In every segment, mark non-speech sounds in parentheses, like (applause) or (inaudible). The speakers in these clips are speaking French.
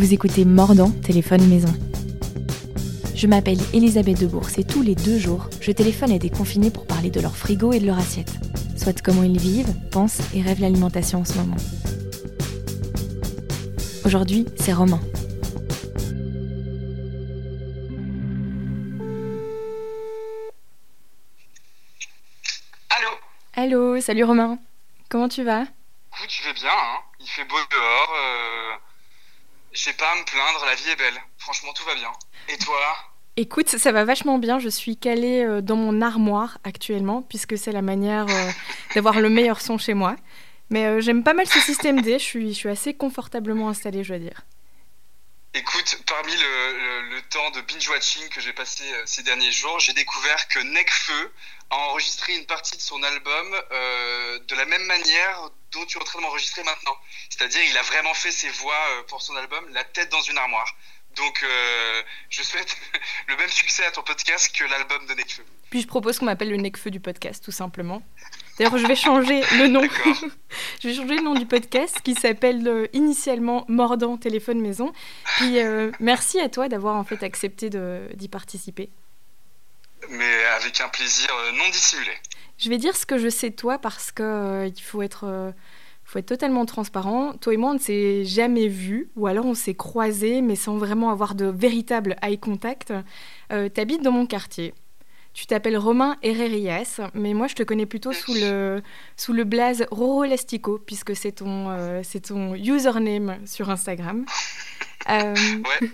Vous écoutez Mordant, téléphone maison. Je m'appelle Elisabeth Debourse et tous les deux jours, je téléphone à des confinés pour parler de leur frigo et de leur assiette. Soit comment ils vivent, pensent et rêvent l'alimentation en ce moment. Aujourd'hui, c'est Romain. Allô? Allô, salut Romain. Comment tu vas? Écoute, je vais bien, hein. il fait beau dehors, euh... j'ai pas à me plaindre, la vie est belle. Franchement, tout va bien. Et toi? Écoute, ça va vachement bien. Je suis calée euh, dans mon armoire actuellement, puisque c'est la manière euh, (laughs) d'avoir le meilleur son chez moi. Mais euh, j'aime pas mal ce système D. Je suis, je suis assez confortablement installée, je dois dire. Écoute, parmi le, temps de binge-watching que j'ai passé euh, ces derniers jours, j'ai découvert que Necfeu a enregistré une partie de son album euh, de la même manière dont tu es en train de m'enregistrer maintenant. C'est-à-dire, il a vraiment fait ses voix euh, pour son album, la tête dans une armoire. Donc, je souhaite (laughs) le même succès à ton podcast que l'album de Necfeu. Puis je propose qu'on m'appelle le Necfeu du podcast, tout simplement. D'ailleurs, je vais changer le nom. (laughs) Je vais changer le nom du podcast qui s'appelle euh, initialement Mordant téléphone maison. Puis euh, merci à toi d'avoir en fait accepté d'y participer. Mais avec un plaisir euh, non dissimulé. Je vais dire ce que je sais de toi parce que euh, il faut être, faut être totalement transparent. Toi et moi, on ne s'est jamais vus, ou alors on s'est croisés, mais sans vraiment avoir de véritable eye contact. Euh, T'habites dans mon quartier. Tu t'appelles Romain Herrerias, mais moi je te connais plutôt sous le, sous le blaze Roro Elastico, puisque c'est ton, euh, c'est ton username sur Instagram. (laughs) Euh, Ouais.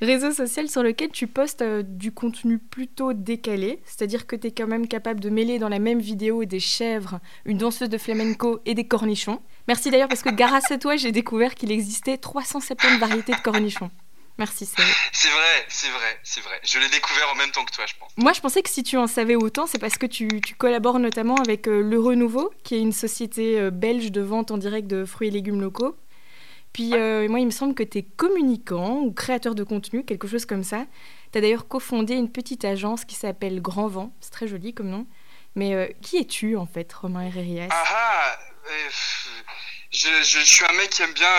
(laughs) réseau social sur lequel tu postes euh, du contenu plutôt décalé, c'est-à-dire que tu es quand même capable de mêler dans la même vidéo des chèvres, une danseuse de flamenco et des cornichons. Merci d'ailleurs parce que grâce à toi, j'ai découvert qu'il existait 370 variétés de cornichons. Merci, c'est... C'est vrai, c'est vrai, c'est vrai. Je l'ai découvert en même temps que toi, je pense. Moi, je pensais que si tu en savais autant, c'est parce que tu, tu collabores notamment avec euh, Le Renouveau, qui est une société euh, belge de vente en direct de fruits et légumes locaux. Puis euh, moi, il me semble que tu es communicant ou créateur de contenu, quelque chose comme ça. Tu as d'ailleurs cofondé une petite agence qui s'appelle Grand Vent. C'est très joli comme nom. Mais qui es-tu en fait, Romain Herrerias Ah ah je, je, je suis un mec qui aime bien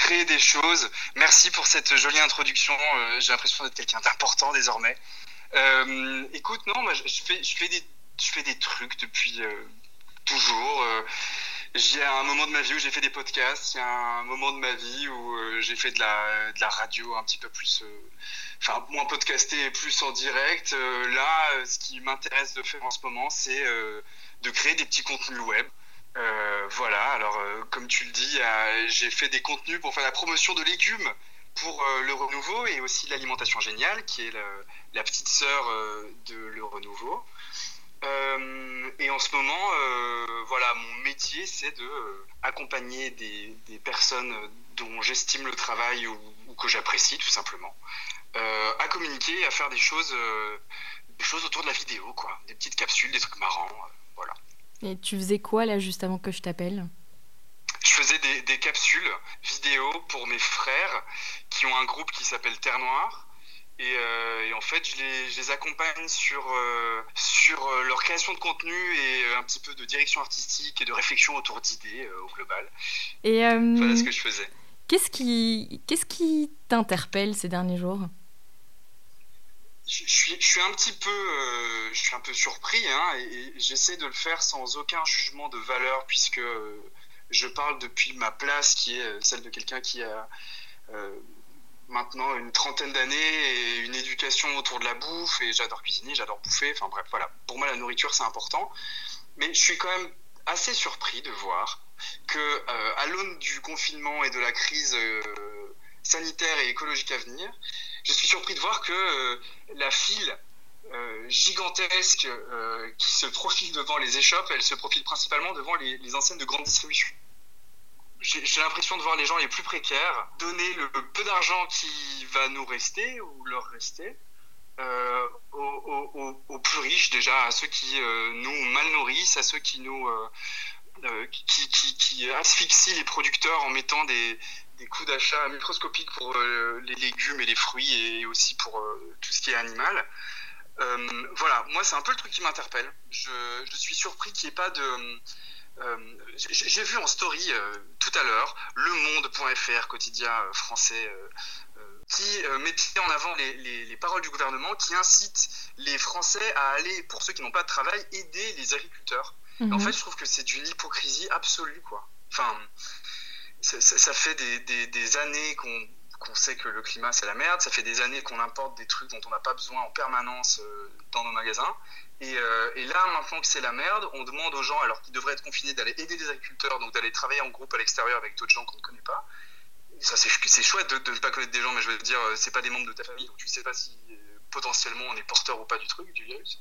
créer des choses. Merci pour cette jolie introduction. Euh, J'ai l'impression d'être quelqu'un d'important désormais. Euh, écoute, non, moi, je, fais, des, trucs depuis euh, toujours. Euh, J'ai un moment de ma vie où j'ai fait des podcasts. Il y a un moment de ma vie où euh, j'ai fait de la, radio un petit peu plus. Enfin, moins podcasté et plus en direct. Là, ce qui m'intéresse de faire en ce moment, c'est de créer des petits contenus web. Euh, voilà, alors euh, comme tu le dis, euh, j'ai fait des contenus pour faire la promotion de légumes pour le renouveau et aussi l'alimentation géniale, qui est la petite sœur de le renouveau. Et en ce moment, voilà, mon métier, c'est de accompagner des, personnes dont j'estime le travail ou, ou que j'apprécie tout simplement, à communiquer à faire des choses, des choses autour de la vidéo, quoi, des petites capsules, des trucs marrants, voilà. Et tu faisais quoi là juste avant que je t'appelle? Je faisais des, des capsules vidéo pour mes frères qui ont un groupe qui s'appelle Terre Noire. Et, euh, et en fait, je les, je les accompagne sur, euh, sur euh, leur création de contenu et un petit peu de direction artistique et de réflexion autour d'idées euh, au global. Et Voilà ce que je faisais. qu'est-ce qui, qu'est-ce qui t'interpelle ces derniers jours? Je, suis, un petit peu, euh, je suis un peu surpris hein, et, j'essaie de le faire sans aucun jugement de valeur puisque euh, je parle depuis ma place qui est euh, celle de quelqu'un qui a maintenant une trentaine d'années et une éducation autour de la bouffe et j'adore cuisiner, j'adore bouffer. Enfin bref, voilà. Pour moi, la nourriture c'est important, mais je suis quand même assez surpris de voir que à l'aune du confinement et de la crise sanitaire et écologique à venir, je suis surpris de voir que euh, la file euh, gigantesque euh, qui se profile devant les échoppes, elle se profile principalement devant les, les enseignes de grande distribution. J'ai l'impression de voir les gens les plus précaires donner le peu d'argent qui va nous rester ou leur rester aux, plus riches déjà, à ceux qui nous mal nourrissent, à ceux qui nous qui, qui, qui asphyxient les producteurs en mettant des, des coûts d'achat microscopiques pour euh, les légumes et les fruits et aussi pour euh, tout ce qui est animal. Euh, voilà, moi c'est un peu le truc qui m'interpelle. Je, je suis surpris qu'il n'y ait pas de... j'ai vu en story tout tout à l'heure, Le Monde.fr, quotidien français qui mettait en avant les, paroles du gouvernement, qui incite les Français à aller, pour ceux qui n'ont pas de travail, aider les agriculteurs. En mhm. fait, je trouve que c'est d'une hypocrisie absolue, quoi. Enfin, ça, fait des, années qu'on sait que le climat c'est la merde, ça fait des années qu'on importe des trucs dont on n'a pas besoin en permanence euh, dans nos magasins. Euh, et, là, maintenant que c'est la merde, on demande aux gens, alors qu'ils devraient être confinés, d'aller aider les agriculteurs, donc d'aller travailler en groupe à l'extérieur avec d'autres gens qu'on ne connaît pas. c'est chouette de, ne pas connaître des gens, mais je veux dire, euh, c'est pas des membres de ta famille, donc tu sais pas si potentiellement on est porteur ou pas du truc, du virus.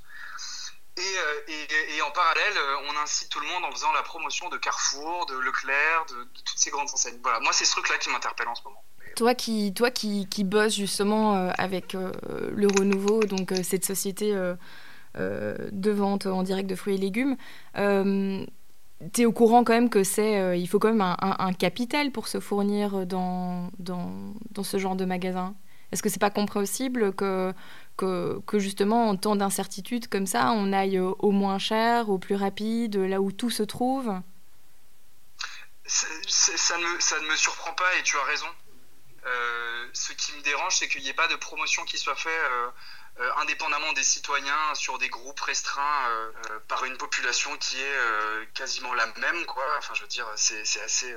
Euh, et, en parallèle, euh, on incite tout le monde en faisant la promotion de Carrefour, de Leclerc, de, toutes ces grandes enseignes. Voilà, moi, c'est ce truc-là qui m'interpelle en ce moment. Toi qui, toi qui, qui bosses justement euh, avec le Renouveau, donc cette société de vente en direct de fruits et légumes, tu es au courant quand même que c'est, il faut quand même un, capital pour se fournir dans, dans ce genre de magasin? Est-ce que c'est pas compréhensible que, que, justement, en temps d'incertitude comme ça, on aille au moins cher, au plus rapide, là où tout se trouve? Ça, ne, ça, ne, me surprend pas et tu as raison. Euh, ce qui me dérange, c'est qu'il n'y ait pas de promotion qui soit faite euh, euh, indépendamment des citoyens sur des groupes restreints par une population qui est quasiment la même. Enfin, je veux dire, c'est assez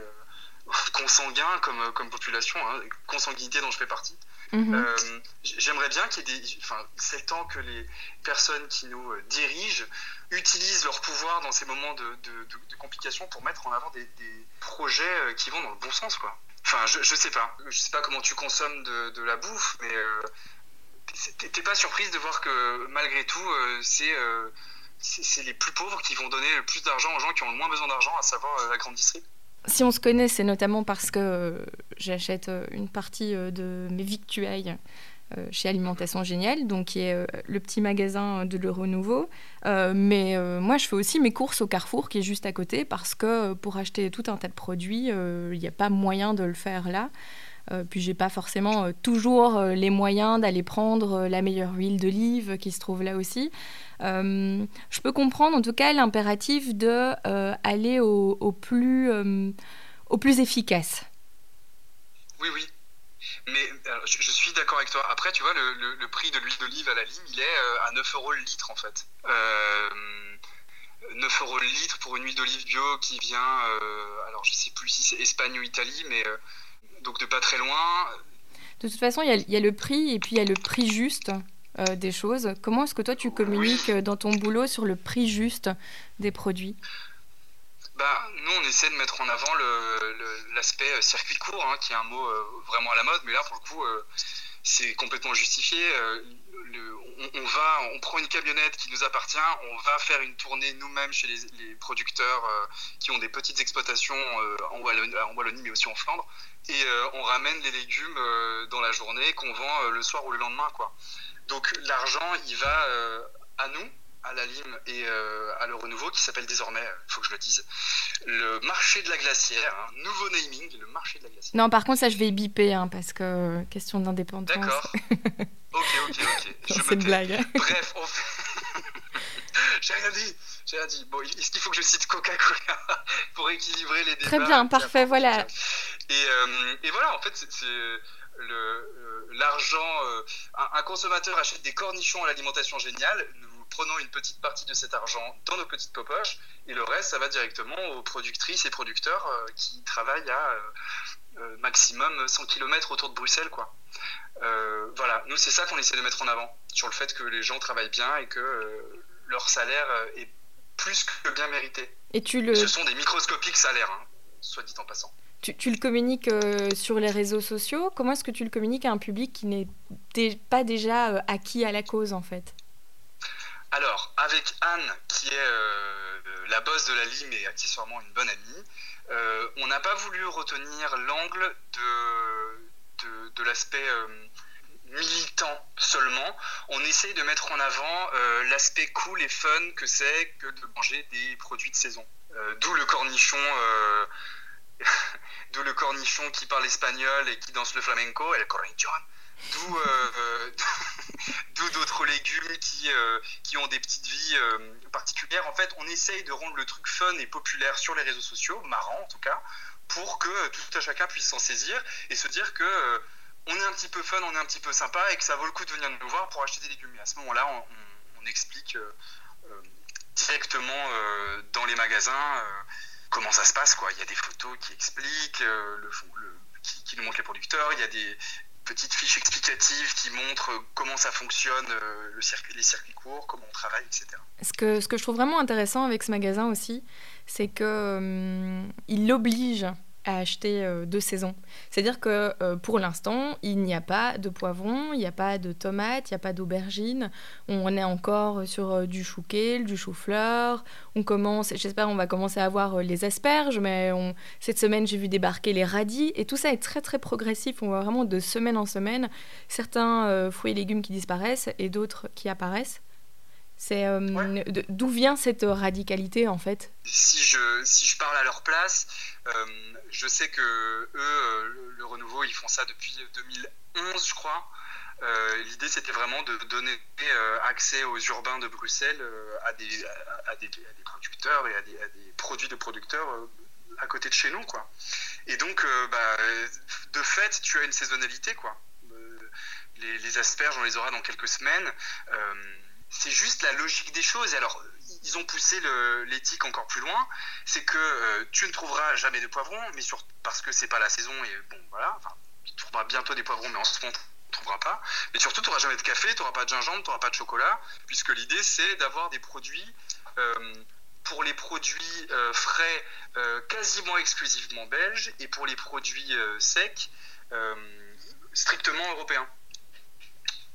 consanguin comme, comme population, hein, consanguinité dont je fais partie. Mhm. Euh, j'aimerais bien qu'il y ait des. Enfin, c'est le temps que les personnes qui nous euh, dirigent utilisent leur pouvoir dans ces moments de, de, complications pour mettre en avant des, projets euh, qui vont dans le bon sens, quoi. Enfin, je, je sais pas. Je sais pas comment tu consommes de, la bouffe, mais t'es pas surprise de voir que malgré tout, c'est c'est les plus pauvres qui vont donner le plus d'argent aux gens qui ont le moins besoin d'argent, à savoir la grande distribution si on se connaît, c'est notamment parce que euh, j'achète euh, une partie euh, de mes victuailles chez Alimentation Géniale, donc qui est le petit magasin de Le Renouveau. mais moi, je fais aussi mes courses au Carrefour, qui est juste à côté, parce que pour acheter tout un tas de produits, il n'y a pas moyen de le faire là. Puis j'ai pas forcément toujours les moyens d'aller prendre la meilleure huile d'olive qui se trouve là aussi. Euh, je peux comprendre en tout cas l'impératif de euh, aller au, plus, euh, au plus efficace. Oui, oui. Mais je, suis d'accord avec toi. Après, tu vois, le, prix de l'huile d'olive à la ligne, il est à 9 euros le litre en fait. 9 euros le litre pour une huile d'olive bio qui vient, alors je sais plus si c'est Espagne ou Italie, mais donc de pas très loin. De toute façon, il y, a le prix et puis il y a le prix juste. Euh, des choses. Comment est-ce que toi tu communiques euh, dans ton boulot sur le prix juste des produits? Bah, nous, on essaie de mettre en avant l'aspect euh, circuit court, hein, qui est un mot vraiment à la mode, mais là, pour le coup, c'est complètement justifié. on, va, on prend une camionnette qui nous appartient, on va faire une tournée nous-mêmes chez les, producteurs qui ont des petites exploitations en, Wallonie, en, Wallonie, mais aussi en Flandre, et on ramène les légumes dans la journée qu'on vend le soir ou le lendemain, quoi. Donc l'argent, il va euh, à nous, à la Lime et euh, à le renouveau qui s'appelle désormais, il euh, faut que je le dise, le marché de la glacière, un hein, nouveau naming, le marché de la glacière. Non, par contre, ça je vais biper hein, parce que question d'indépendance. D'accord. (laughs) ok, ok, ok. (laughs) C'est une blague. (laughs) Bref, on fait... j'ai rien dit, j'ai rien dit. Bon, est-ce qu'il faut que je cite Coca-Cola pour équilibrer les débats Très bien, parfait, voilà. Et, et, voilà, en fait, c'est euh, l'argent, euh, un, consommateur achète des cornichons à l'alimentation géniale, nous prenons une petite partie de cet argent dans nos petites poches et le reste, ça va directement aux productrices et producteurs euh, qui travaillent à maximum 100 km autour de Bruxelles. Quoi. voilà, nous c'est ça qu'on essaie de mettre en avant, sur le fait que les gens travaillent bien et que leur salaire est plus que bien mérité. Et tu le... Ce sont des microscopiques salaires, hein, soit dit en passant. Tu, le communiques euh, sur les réseaux sociaux? Comment est-ce que tu le communiques à un public qui n'est pas déjà euh, acquis à la cause, en fait? Alors, avec Anne, qui est euh, la boss de la LIM et accessoirement une bonne amie, on n'a pas voulu retenir l'angle de, l'aspect militant seulement. On essaye de mettre en avant l'aspect cool et fun que c'est que de manger des produits de saison. D'où le cornichon (laughs) d'où le cornichon qui parle espagnol et qui danse le flamenco, el cornichon. D'où (laughs) euh, d'autres légumes qui, euh, qui ont des petites vies euh, particulières. En fait, on essaye de rendre le truc fun et populaire sur les réseaux sociaux, marrant en tout cas, pour que tout à chacun puisse s'en saisir et se dire que on est un petit peu fun, on est un petit peu sympa et que ça vaut le coup de venir nous voir pour acheter des légumes. Et à ce moment-là, on, explique directement dans les magasins comment ça se passe. Quoi. Il y a des photos qui expliquent, le, qui, qui, nous montrent les producteurs, il y a des, petites fiches explicatives qui montrent comment ça fonctionne, euh, le circuit, les circuits courts, comment on travaille, etc. Ce que, ce que je trouve vraiment intéressant avec ce magasin aussi, c'est qu'il euh, oblige à acheter euh, de saison. C'est-à-dire que euh, pour l'instant, il n'y a pas de poivron, il n'y a pas de tomates, il n'y a pas d'aubergines. On est encore sur euh, du chou kale, du chou-fleur. On commence, j'espère, on va commencer à avoir les asperges, mais cette semaine, j'ai vu débarquer les radis. Et tout ça est très très progressif. On voit vraiment de semaine en semaine certains fruits et légumes qui disparaissent et d'autres qui apparaissent. C'est euh, d'où vient cette radicalité en fait? Si je si je parle à leur place, euh, je sais que eux, euh, le, renouveau, ils font ça depuis 2011, je crois. L'idée, c'était vraiment de donner accès aux urbains de Bruxelles à des, à, des, producteurs et à des, produits de producteurs à côté de chez nous, quoi. Et donc, bah, de fait, tu as une saisonnalité, quoi. Les, les, asperges, on les aura dans quelques semaines c'est juste la logique des choses. Alors, ils ont poussé l'éthique encore plus loin. C'est que euh, tu ne trouveras jamais de poivrons, mais sur, parce que c'est pas la saison. Et bon, voilà. Tu trouveras bientôt des poivrons, mais en ce moment, tu ne trouveras pas. Mais surtout, tu n'auras jamais de café, tu n'auras pas de gingembre, tu n'auras pas de chocolat, puisque l'idée, c'est d'avoir des produits. Euh, pour les produits euh, frais, quasiment exclusivement belges, et pour les produits secs, strictement européens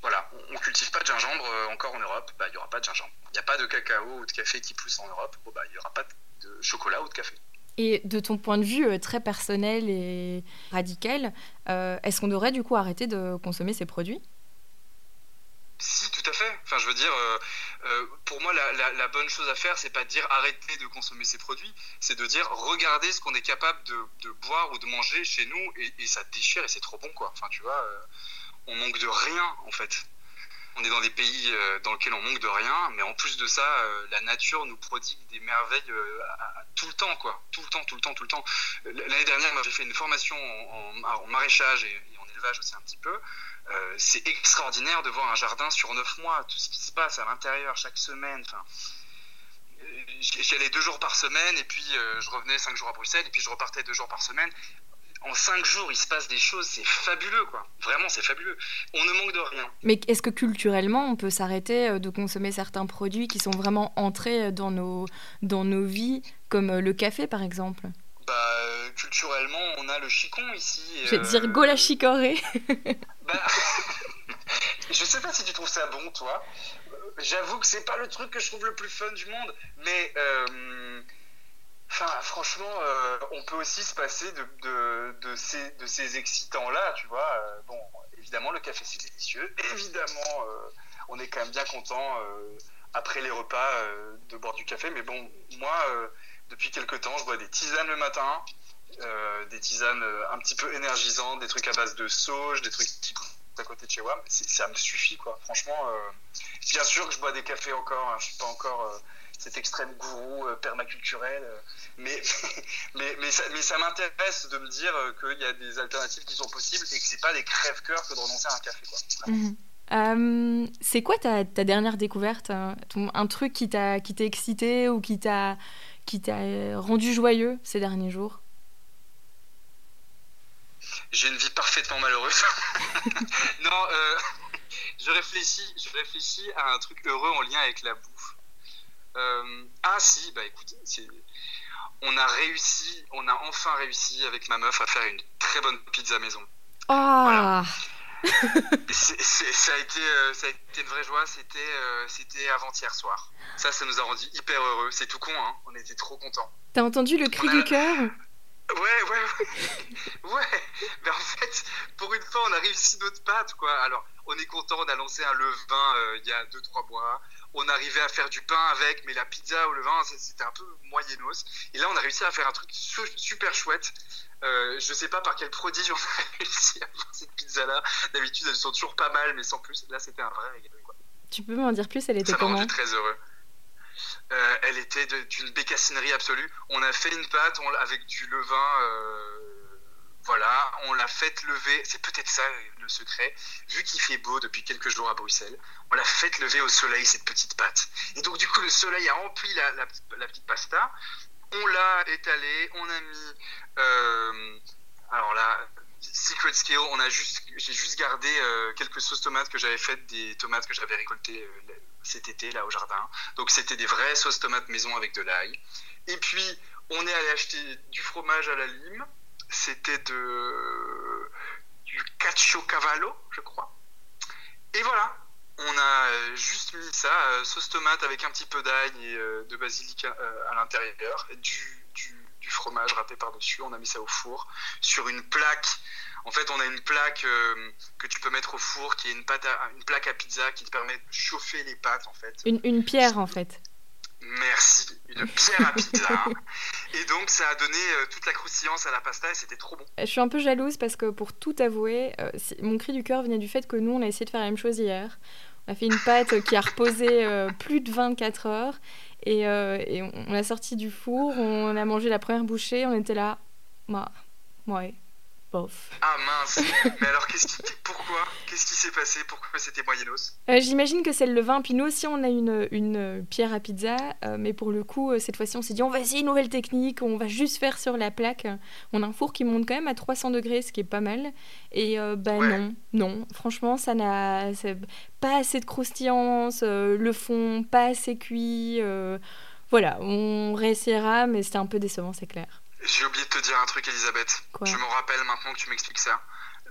voilà, on ne cultive pas de gingembre euh, encore en Europe, bah, il n'y aura pas de gingembre. Il n'y a pas de cacao ou de café qui pousse en Europe, bah, il n'y aura pas de chocolat ou de café. Et de ton point de vue euh, très personnel et radical, euh, est-ce qu'on devrait du coup arrêter de consommer ces produits? Si, tout à fait. Enfin, je veux dire, pour moi, la, bonne chose à faire, c'est pas de dire arrêter de consommer ces produits, c'est de dire regardez ce qu'on est capable de, boire ou de manger chez nous et, et ça déchire et c'est trop bon, quoi. Enfin, tu vois, on manque de rien en fait. On est dans des pays euh, dans lesquels on manque de rien, mais en plus de ça, euh, la nature nous prodigue des merveilles euh, tout le temps, quoi. Tout le temps, tout le temps, tout le temps. L'année dernière, j'ai fait une formation en, maraîchage et, en élevage aussi un petit peu. c'est extraordinaire de voir un jardin sur neuf mois, tout ce qui se passe à l'intérieur chaque semaine. Enfin, j'y allais deux jours par semaine et puis je revenais cinq jours à Bruxelles et puis je repartais deux jours par semaine en cinq jours, il se passe des choses, c'est fabuleux, quoi. Vraiment, c'est fabuleux. On ne manque de rien. Mais est-ce que culturellement, on peut s'arrêter euh, de consommer certains produits qui sont vraiment entrés dans nos, dans nos vies, comme euh, le café, par exemple? Bah, euh, culturellement, on a le chicon ici. Je vais te dire go la chicorée. (laughs) bah, (laughs) je sais pas si tu trouves ça bon, toi. J'avoue que c'est pas le truc que je trouve le plus fun du monde, mais Franchement, euh, on peut aussi se passer de, de, ces, de ces excitants-là, tu vois. Euh, bon, évidemment, le café, c'est délicieux. (laughs) Évidemment, euh, on est quand même bien content, après les repas, de boire du café. Mais bon, moi, depuis quelques temps, je bois des tisanes le matin, des tisanes un petit peu énergisantes, des trucs à base de sauge, des trucs qui à côté de chez moi. Ça me suffit, quoi. Franchement, bien sûr que je bois des cafés encore. Hein, je suis pas encore cet extrême gourou euh, permaculturel. Euh, mais, (laughs) mais, mais, ça, mais ça m'intéresse de me dire euh, qu'il y a des alternatives qui sont possibles et que c'est pas des crève-cœurs que de renoncer à un café. Quoi. Mhm. c'est quoi ta, ta, dernière découverte Un truc qui t'a excité ou qui t'a rendu joyeux ces derniers jours? J'ai une vie parfaitement malheureuse. (laughs) non, (laughs) je, réfléchis, je réfléchis à un truc heureux en lien avec la bouffe. Euh, ah si, bah écoute, on a réussi, on a enfin réussi avec ma meuf à faire une très bonne pizza maison. Oh. (laughs) ça, a été, euh, ça a été une vraie joie, c'était euh, avant-hier soir. Ça, ça nous a rendu hyper heureux. C'est tout con, hein on était trop contents. T'as entendu le cri du cœur? Ouais, ouais, ouais. (laughs) ouais. Mais en fait, pour une fois, on a réussi notre patte, quoi. Alors, on est content, on a lancé un levain il y a 2-3 mois on arrivait à faire du pain avec, mais la pizza ou le vin, c'était un peu moyennos. Et là, on a réussi à faire un truc super chouette. Euh, je sais pas par quel prodige on (laughs) a réussi à faire cette pizza-là. D'habitude, elles sont toujours pas mal, mais sans plus. Là, c'était un vrai régal. Tu peux m'en dire plus Elle était Ça comment? très heureux. elle était d'une bécassinerie absolue. On a fait une pâte avec du levain voilà, on l'a fait lever, c'est peut-être ça le secret, vu qu'il fait beau depuis quelques jours à Bruxelles, on l'a fait lever au soleil, cette petite pâte. Et donc du coup, le soleil a rempli la, petite pasta, on l'a étalée, on a mis... Euh, alors là, Secret Skill, on a juste, j'ai juste gardé euh, quelques sauces tomates que j'avais faites des tomates que j'avais récoltées euh, cet été là au jardin. Donc c'était des vraies sauces tomates maison avec de l'ail. Et puis on est allé acheter du fromage à la lime c'était de du cavallo, je crois. Et voilà, on a juste mis ça, euh, sauce tomate avec un petit peu d'ail et euh, de basilic euh, à l'intérieur, du, du, fromage râpé par-dessus, on a mis ça au four, sur une plaque. En fait, on a une plaque que tu peux mettre au four, qui est une, pâte une plaque à pizza qui te permet de chauffer les pâtes, en fait. Une, une pierre, en fait. Merci. Une pierre à pizza. et donc, ça a donné euh, toute la croustillance à la pasta et c'était trop bon. Je suis un peu jalouse parce que pour tout avouer, euh, mon cri du cœur venait du fait que nous, on a essayé de faire la même chose hier. On a fait une pâte qui a reposé euh, plus de 24 heures et, et on l'a sortie du four, on a mangé la première bouchée, on était là. Bah, ouais, ah mince Mais alors, qu'est-ce qui... pourquoi? Qu'est-ce qui s'est passé? Pourquoi c'était moyennos? Euh, J'imagine que c'est le vin. Puis nous aussi, on a une, une pierre à pizza. Euh, mais pour le coup, euh, cette fois-ci, on s'est dit, on va essayer une nouvelle technique. On va juste faire sur la plaque. On a un four qui monte quand même à 300 degrés, ce qui est pas mal. Et ben non, non. Franchement, ça n'a pas assez de croustillance. le fond, pas assez cuit. voilà, on réessayera, mais c'était un peu décevant, c'est clair. J'ai oublié de te dire un truc, Elisabeth. je me rappelle maintenant que tu m'expliques ça.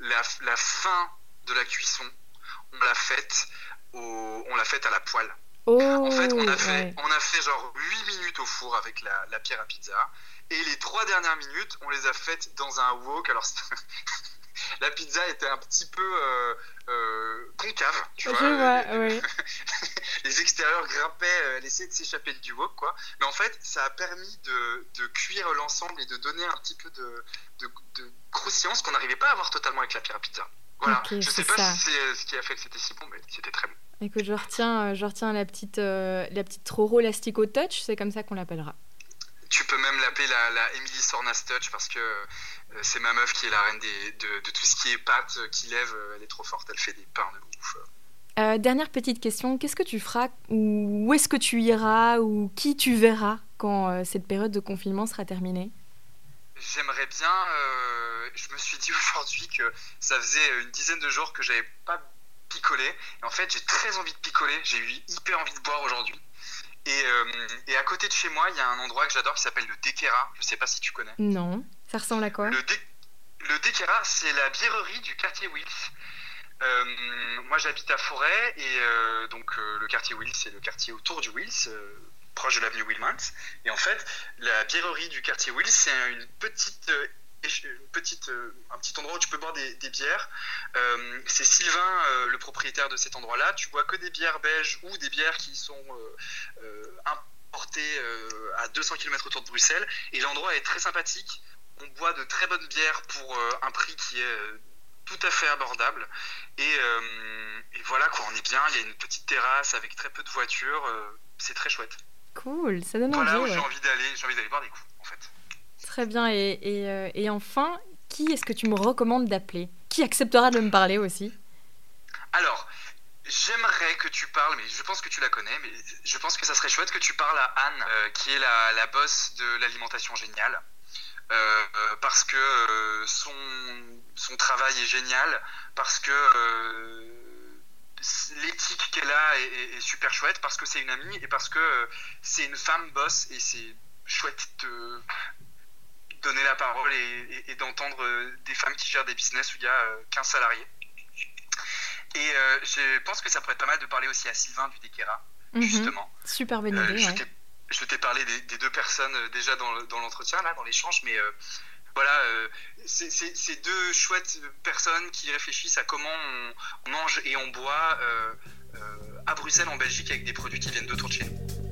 La, la, fin de la cuisson, on l'a faite on l'a faite à la poêle. Oh, en fait, on a fait, on a fait genre 8 minutes au four avec la, la pierre à pizza. Et les trois dernières minutes, on les a faites dans un wok. Alors, (laughs) la pizza était un petit peu euh, euh, concave, tu vois. (laughs) les extérieurs grimpaient, elle essayait de s'échapper du wok, quoi. Mais en fait, ça a permis de, de cuire l'ensemble et de donner un petit peu de, de, de croustillance qu'on n'arrivait pas à avoir totalement avec la pierre pizza. Voilà. je sais pas si c'est ce qui a fait que c'était si bon, mais c'était très bon. Écoute, je retiens, je retiens la petite, la petite Troro Lastico Touch, c'est comme ça qu'on l'appellera. Tu peux même l'appeler la, la Emily Sornas Touch parce que euh, c'est ma meuf qui est la reine de, tout ce qui est pâte euh, qui lève. Euh, elle est trop forte, elle fait des pains de ouf. Dernière petite question, qu'est-ce que tu feras ou où est-ce que tu iras ou qui tu verras quand cette période de confinement sera terminée? J'aimerais bien. je me suis dit (laughs) aujourd'hui que ça faisait une dizaine de jours que j'avais pas picolé. Et en fait, j'ai très envie de picoler. J'ai eu hyper envie de boire aujourd'hui. Et, et, à côté de chez moi, il y a un endroit que j'adore qui s'appelle le Dekera. Je sais pas si tu connais. Non. Ça ressemble à quoi? Le, le Dekera, c'est la bièrerie du quartier Wills. Euh, moi, j'habite à Forêt et euh, donc euh, le quartier Wills, c'est le quartier autour du Wills, proche de l'avenue Wilmans. Et en fait, la bièrerie du quartier Wills, c'est une petite un petit endroit où tu peux boire des, bières. c'est Sylvain, le propriétaire de cet endroit-là. Tu bois que des bières belges ou des bières qui sont importées à 200 km autour de Bruxelles. Et l'endroit est très sympathique on boit de très bonnes bières pour un prix qui est tout à fait abordable. Euh, et, voilà, quoi, on est bien. Il y a une petite terrasse avec très peu de voitures. c'est très chouette. Cool, ça donne voilà envie. Voilà où j'ai envie d'aller. J'ai envie d'aller boire des coups, en fait. Très bien. Et, et enfin, qui est-ce que tu me recommandes d'appeler? Qui acceptera de me parler aussi? Alors, J'aimerais que tu parles, mais je pense que tu la connais, mais je pense que ça serait chouette que tu parles à Anne, qui est la, la boss de l'alimentation géniale. Euh, parce que euh, son, son travail est génial, parce que euh, l'éthique qu'elle a est, super chouette, parce que c'est une amie et parce que c'est une femme boss et c'est chouette de donner la parole et, d'entendre des femmes qui gèrent des business où il y a 15 salariés. Et je pense que ça pourrait être pas mal de parler aussi à Sylvain du Dequera, mhm. justement. Super bonne idée je t'ai parlé des, deux personnes euh, déjà dans l'entretien, là, dans l'échange, mais euh, voilà, euh, c'est deux chouettes personnes qui réfléchissent à comment on, mange et on boit à Bruxelles, en Belgique, avec des produits qui viennent d'autour de chez nous.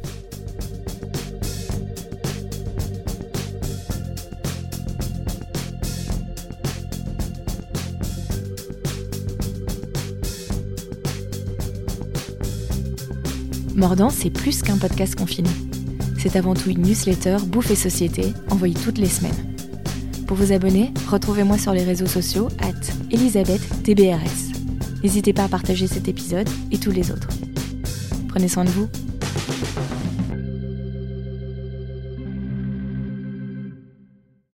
Mordant, c'est plus qu'un podcast confiné. C'est avant tout une newsletter Bouffe et Société, envoyée toutes les semaines. Pour vous abonner, retrouvez-moi sur les réseaux sociaux at ElisabethTBRS. N'hésitez pas à partager cet épisode et tous les autres. Prenez soin de vous.